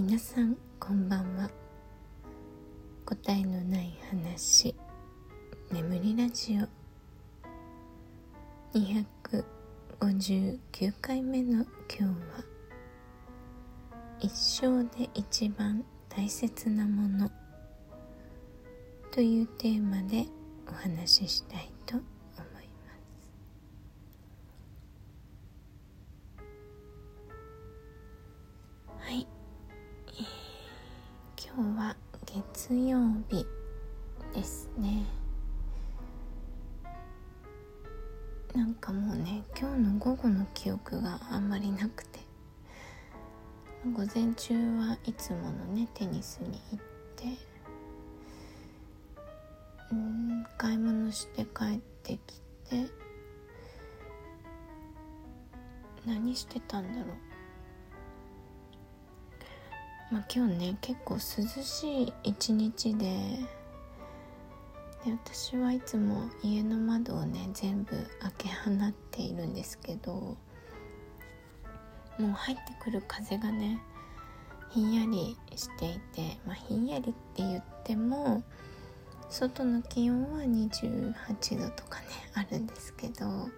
皆さんこんばんは。答えのない話眠りラジオ。259回目の今日は一生で一番大切なものというテーマでお話ししたい今日は月曜日ですね。なんかもうね今日の午後の記憶があんまりなくて。午前中はいつものねテニスに行ってうん買い物して帰ってきて何してたんだろう。まあ今日ね結構涼しい一日でで私はいつも家の窓をね全部開け放っているんですけどもう入ってくる風がねひんやりしていて、まあ、ひんやりって言っても外の気温は28度とかねあるんですけど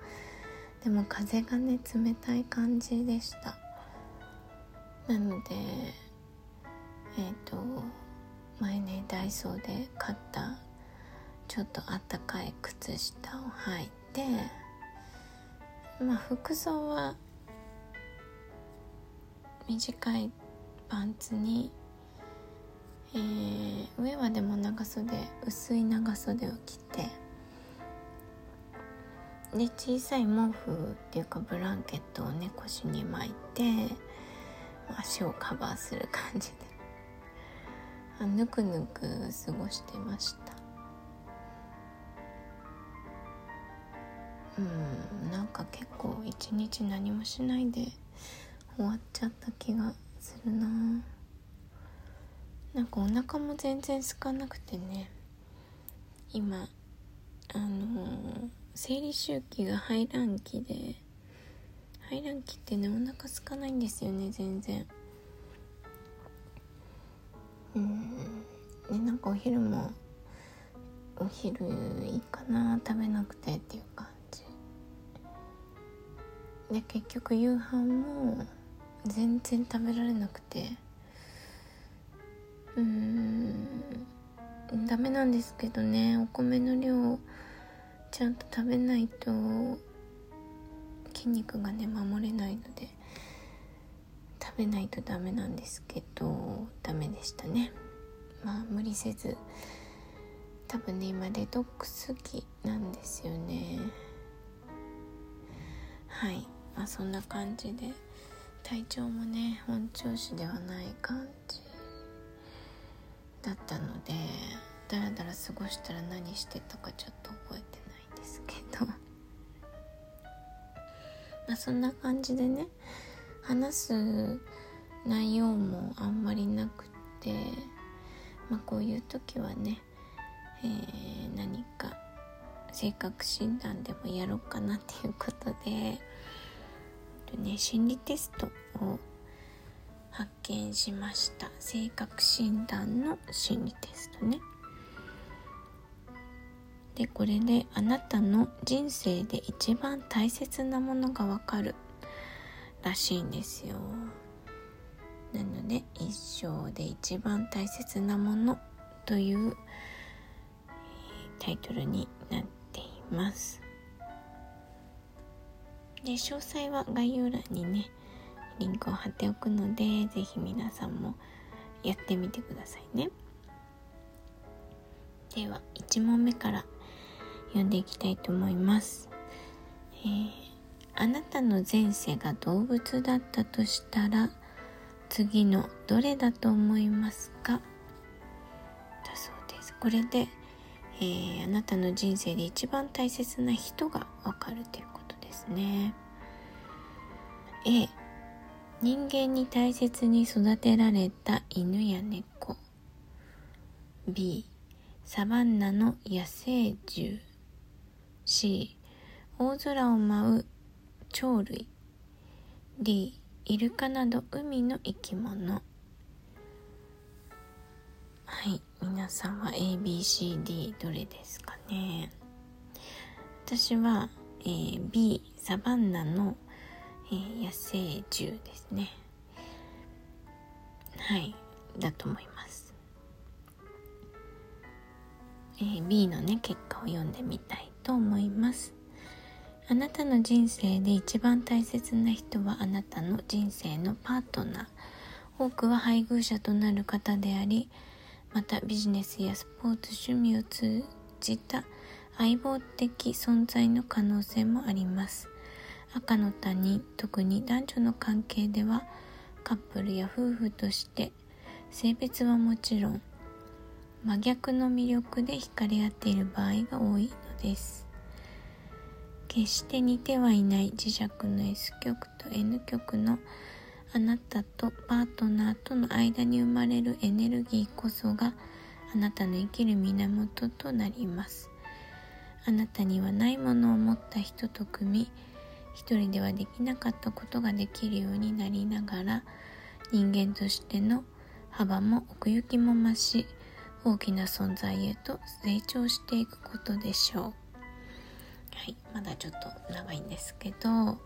でも風がね冷たい感じでした。なのでえっ、ー、と前ねダイソーで買ったちょっとあったかい靴下を履いてまあ服装は短いパンツにえー、上はでも長袖薄い長袖を着てで小さい毛布っていうかブランケットをね腰に巻いて足をカバーする感じであぬくぬく過ごしてました。うんなんか結構一日何もしないで終わっちゃった気がするな。なんかお腹も全然空かなくてね。今あのー、生理周期が排卵期で排卵期ってねお腹空かないんですよね全然。うん。でなんかお昼もお昼いいかな食べなくてっていう感じ。で結局夕飯も全然食べられなくて。うーん。ダメなんですけどねお米の量ちゃんと食べないと筋肉がね守れないので。食べないとダメなんですけどダメでしたね。まあ無理せず。多分ね今デトックス期なんですよね。はい。まあそんな感じで。体調もね本調子ではない感じ。だったのでだらだら過ごしたら何してたかちょっと覚えてないですけど。まあそんな感じでね。話す内容もあんまりなくてまあこういう時はね、えー、何か性格診断でもやろうかなっていうことで、ね、心理テストを発見しました。性格診断の心理テストね。でこれであなたの人生で一番大切なものがわかる。らしいんですよ。なので一生で一番大切なものというタイトルになっています。で詳細は概要欄にねリンクを貼っておくので是非皆さんもやってみてくださいね。では1問目から読んでいきたいと思います、えー、あなたの前世が動物だったとしたら次のどれだと思いますか？だそうです。これで、えー、あなたの人生で一番大切な人がわかるということですね。A 人間に大切に育てられた犬や猫。B サバンナの野生獣。C 大空を舞う鳥類。D イルカなど海の生き物。はい皆さんは ABCD どれですかね？私は、えー、B サバンナの、えー、野生獣ですね。はいだと思います、えー、B のね結果を読んでみたいと思います。あなたの人生で一番大切な人はあなたの人生のパートナー。多くは配偶者となる方でありまたビジネスやスポーツ趣味を通じた相棒的存在の可能性もあります。赤の他人特に男女の関係ではカップルや夫婦として性別はもちろん真逆の魅力で惹かれ合っている場合が多いのです。決して似てはいない磁石の S 極と N 極のあなたとパートナーとの間に生まれるエネルギーこそがあなたの生きる源となります。あなたにはないものを持った人と組み一人ではできなかったことができるようになりながら人間としての幅も奥行きも増し大きな存在へと成長していくことでしょう。はい。まだちょっと長いんですけど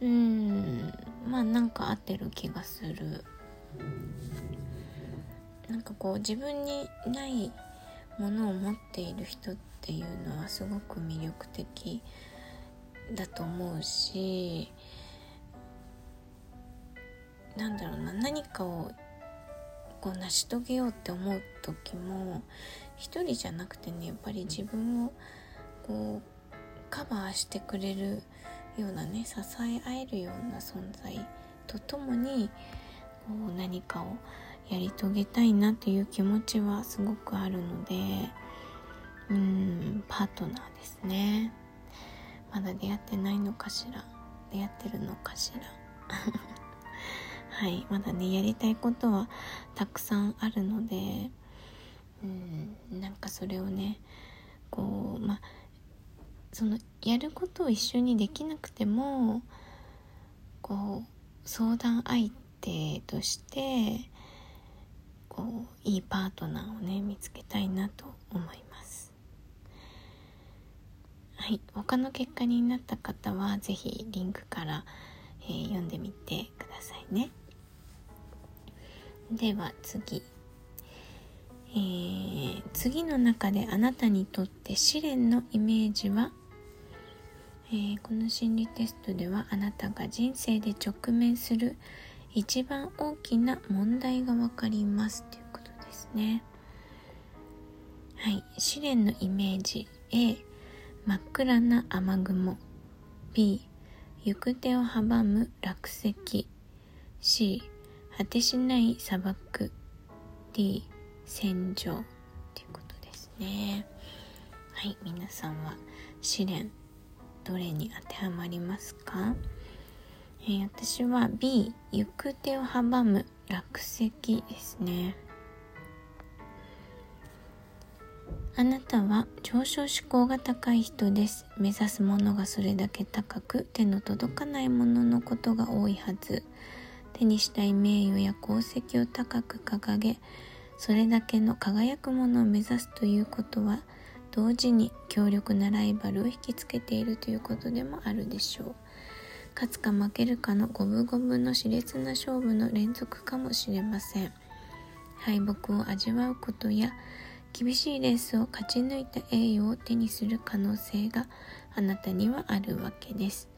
うん。まあなんか合ってる気がする。なんかこう自分にないものを持っている人っていうのはすごく魅力的だと思うしなんだろうな何かをこう成し遂げようって思う時も一人じゃなくてねやっぱり自分をこうカバーしてくれるようなね支え合えるような存在とともにこう何かをやり遂げたいなという気持ちはすごくあるのでうんパートナーですね。まだ出会ってないのかしら？出会ってるのかしら？はいまだねやりたいことはたくさんあるのでうんなんかそれをねこうまあそのやることを一緒にできなくてもこう相談相手としてこういいパートナーをね見つけたいなと思います。はい。他の結果になった方は是非リンクから、えー、読んでみてくださいね。では次。えー、次の中であなたにとって試練のイメージは「えー、この心理テストではあなたが人生で直面する一番大きな問題がわかりますということですね。はい、試練のイメージ。A 真っ暗な雨雲。B 行く手を阻む落石。C 果てしない砂漠。D 戦場。ということですね。はい。皆さんは試練どれに当てはまりますか、えー、私は B 行く手を阻む落石ですね。あなたは上昇志向が高い人です。目指すものがそれだけ高く手の届かないもののことが多いはず。手にしたい名誉や功績を高く掲げそれだけの輝くものを目指すということは同時に強力なライバルを引きつけているということでもあるでしょう。勝つか負けるかの五分五分の熾烈な勝負の連続かもしれません。敗北を味わうことや厳しいレースを勝ち抜いた栄誉を手にする可能性があなたにはあるわけです。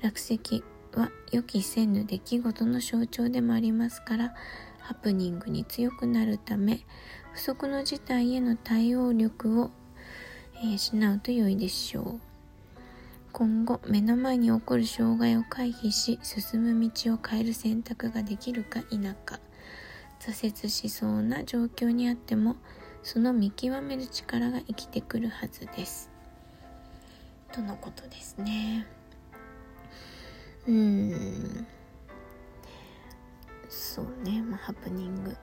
落石は予期せぬ出来事の象徴でもありますからハプニングに強くなるため不測の事態への対応力をえ、失うと良いでしょう。今後目の前に起こる障害を回避し進む道を変える選択ができるか否か。挫折しそうな状況にあってもその見極める力が生きてくるはずです。とのことですね。うーん。そうね。まあハプニング。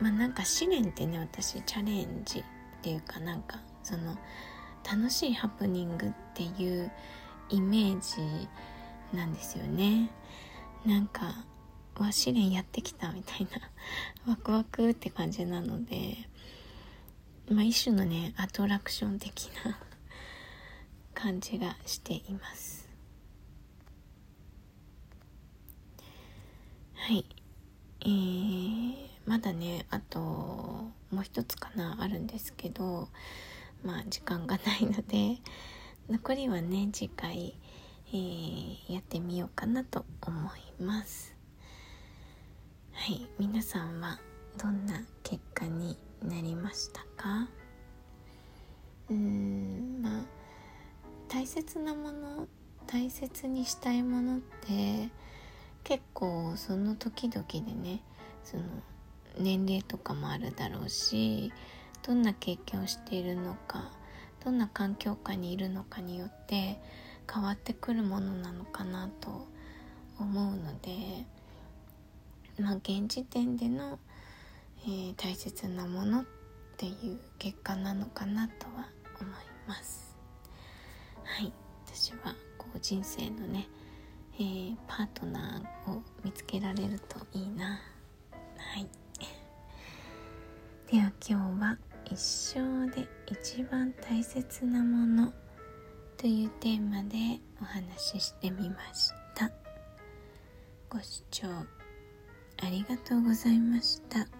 まあなんか試練ってね私チャレンジっていうかなんかその楽しいハプニングっていうイメージなんですよね。なんかは試練やってきたみたいな ワクワクって感じなので、まあ、一種のねアトラクション的な感じがしています。はい。えー、まだねあともう一つかなあるんですけどまあ時間がないので残りはね次回、えー、やってみようかなと思います。はい皆さんはどんな結果になりましたか？うーんまあ大切なもの大切にしたいものって結構その時々でねその年齢とかもあるだろうしどんな経験をしているのかどんな環境下にいるのかによって変わってくるものなのかなと思うのでまあ現時点での、えー、大切なものっていう結果なのかなとは思います。はい。私はこう人生のね、えー、パートナーを見つけられるといいな。はい。では今日は一生で一番大切なものというテーマでお話ししてみましたご視聴ありがとうございました。